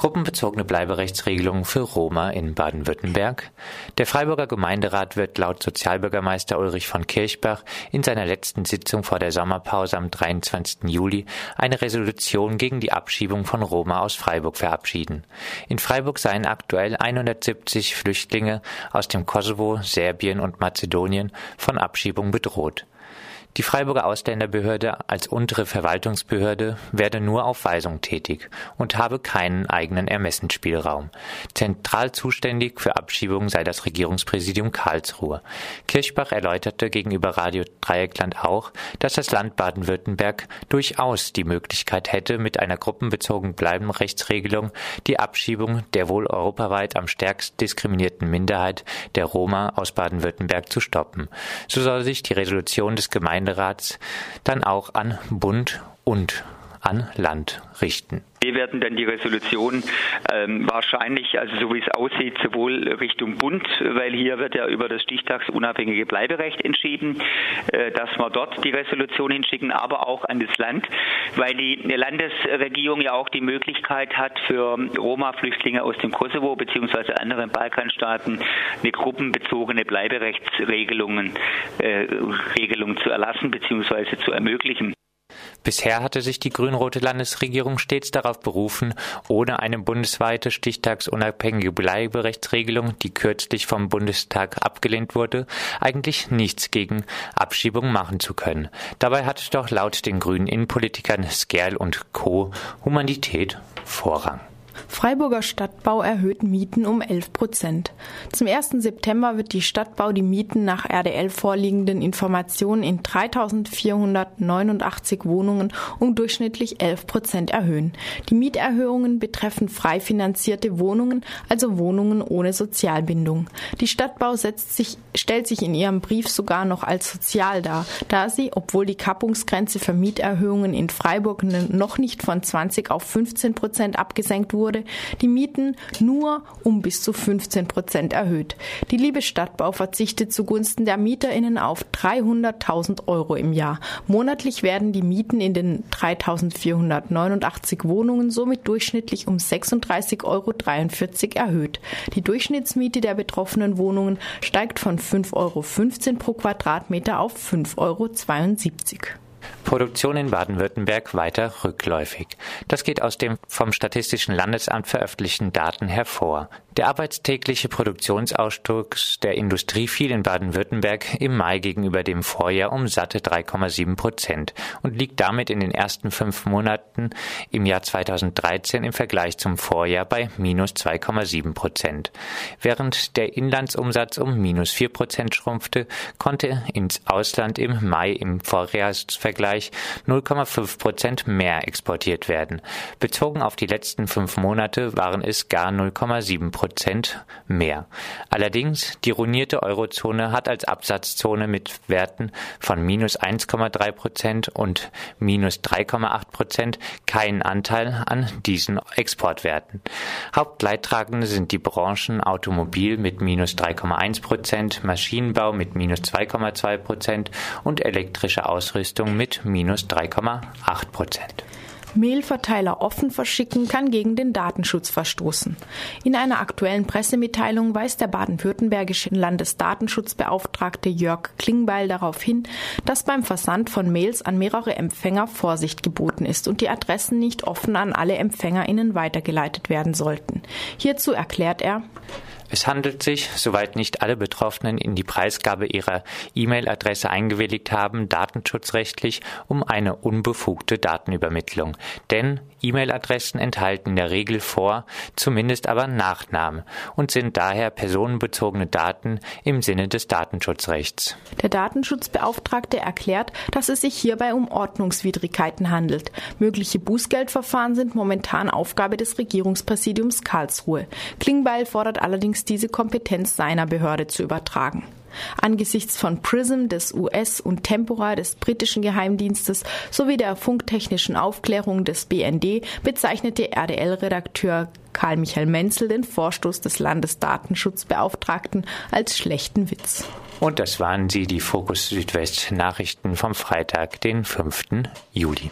Gruppenbezogene Bleiberechtsregelungen für Roma in Baden-Württemberg. Der Freiburger Gemeinderat wird laut Sozialbürgermeister Ulrich von Kirchbach in seiner letzten Sitzung vor der Sommerpause am 23. Juli eine Resolution gegen die Abschiebung von Roma aus Freiburg verabschieden. In Freiburg seien aktuell 170 Flüchtlinge aus dem Kosovo, Serbien und Mazedonien von Abschiebung bedroht. Die Freiburger Ausländerbehörde als untere Verwaltungsbehörde werde nur auf Weisung tätig und habe keinen eigenen Ermessensspielraum. Zentral zuständig für Abschiebungen sei das Regierungspräsidium Karlsruhe. Kirchbach erläuterte gegenüber Radio Dreieckland auch, dass das Land Baden-Württemberg durchaus die Möglichkeit hätte, mit einer gruppenbezogenen Bleibenrechtsregelung die Abschiebung der wohl europaweit am stärkst diskriminierten Minderheit der Roma aus Baden-Württemberg zu stoppen. So soll sich die Resolution des Gemeinde Gemeinderats dann auch an Bund und an Land richten. Wir werden dann die Resolution ähm, wahrscheinlich, also so wie es aussieht, sowohl Richtung Bund, weil hier wird ja über das stichtagsunabhängige Bleiberecht entschieden, äh, dass wir dort die Resolution hinschicken, aber auch an das Land, weil die Landesregierung ja auch die Möglichkeit hat, für Roma-Flüchtlinge aus dem Kosovo bzw. anderen Balkanstaaten eine gruppenbezogene Bleiberechtsregelungen äh, Regelung zu erlassen bzw. zu ermöglichen. Bisher hatte sich die grün-rote Landesregierung stets darauf berufen, ohne eine bundesweite stichtagsunabhängige Bleiberechtsregelung, die kürzlich vom Bundestag abgelehnt wurde, eigentlich nichts gegen Abschiebung machen zu können. Dabei hat doch laut den grünen Innenpolitikern Skerl und Co. Humanität Vorrang. Freiburger Stadtbau erhöht Mieten um 11 Prozent. Zum 1. September wird die Stadtbau die Mieten nach RDL vorliegenden Informationen in 3489 Wohnungen um durchschnittlich 11 Prozent erhöhen. Die Mieterhöhungen betreffen frei finanzierte Wohnungen, also Wohnungen ohne Sozialbindung. Die Stadtbau sich, stellt sich in ihrem Brief sogar noch als sozial dar, da sie, obwohl die Kappungsgrenze für Mieterhöhungen in Freiburg noch nicht von 20 auf 15 Prozent abgesenkt wurde, wurde die Mieten nur um bis zu 15 Prozent erhöht. Die Liebe Stadtbau verzichtet zugunsten der MieterInnen auf 300.000 Euro im Jahr. Monatlich werden die Mieten in den 3.489 Wohnungen somit durchschnittlich um 36,43 Euro erhöht. Die Durchschnittsmiete der betroffenen Wohnungen steigt von 5,15 Euro pro Quadratmeter auf 5,72 Euro. Produktion in Baden-Württemberg weiter rückläufig. Das geht aus dem vom Statistischen Landesamt veröffentlichten Daten hervor. Der arbeitstägliche Produktionsausstoß der Industrie fiel in Baden-Württemberg im Mai gegenüber dem Vorjahr um satte 3,7 Prozent und liegt damit in den ersten fünf Monaten im Jahr 2013 im Vergleich zum Vorjahr bei minus 2,7 Prozent. Während der Inlandsumsatz um minus 4 Prozent schrumpfte, konnte ins Ausland im Mai im Vorjahresvergleich 0,5 Prozent mehr exportiert werden. Bezogen auf die letzten fünf Monate waren es gar 0,7 Prozent mehr. Allerdings, die ruinierte Eurozone hat als Absatzzone mit Werten von minus 1,3 Prozent und minus 3,8 Prozent keinen Anteil an diesen Exportwerten. Hauptleidtragende sind die Branchen Automobil mit minus 3,1 Prozent, Maschinenbau mit minus 2,2 Prozent und elektrische Ausrüstung mit minus 3,8 Prozent. Mailverteiler offen verschicken kann gegen den Datenschutz verstoßen. In einer aktuellen Pressemitteilung weist der baden-württembergische Landesdatenschutzbeauftragte Jörg Klingbeil darauf hin, dass beim Versand von Mails an mehrere Empfänger Vorsicht geboten ist und die Adressen nicht offen an alle EmpfängerInnen weitergeleitet werden sollten. Hierzu erklärt er, es handelt sich, soweit nicht alle Betroffenen in die Preisgabe ihrer E-Mail-Adresse eingewilligt haben, datenschutzrechtlich um eine unbefugte Datenübermittlung. Denn E-Mail-Adressen enthalten in der Regel vor, zumindest aber Nachnamen und sind daher personenbezogene Daten im Sinne des Datenschutzrechts. Der Datenschutzbeauftragte erklärt, dass es sich hierbei um Ordnungswidrigkeiten handelt. Mögliche Bußgeldverfahren sind momentan Aufgabe des Regierungspräsidiums Karlsruhe. Klingbeil fordert allerdings diese Kompetenz seiner Behörde zu übertragen. Angesichts von PRISM des US- und Tempora des britischen Geheimdienstes sowie der funktechnischen Aufklärung des BND bezeichnete RDL-Redakteur Karl Michael Menzel den Vorstoß des Landesdatenschutzbeauftragten als schlechten Witz. Und das waren sie, die Fokus Südwest Nachrichten vom Freitag, den 5. Juli.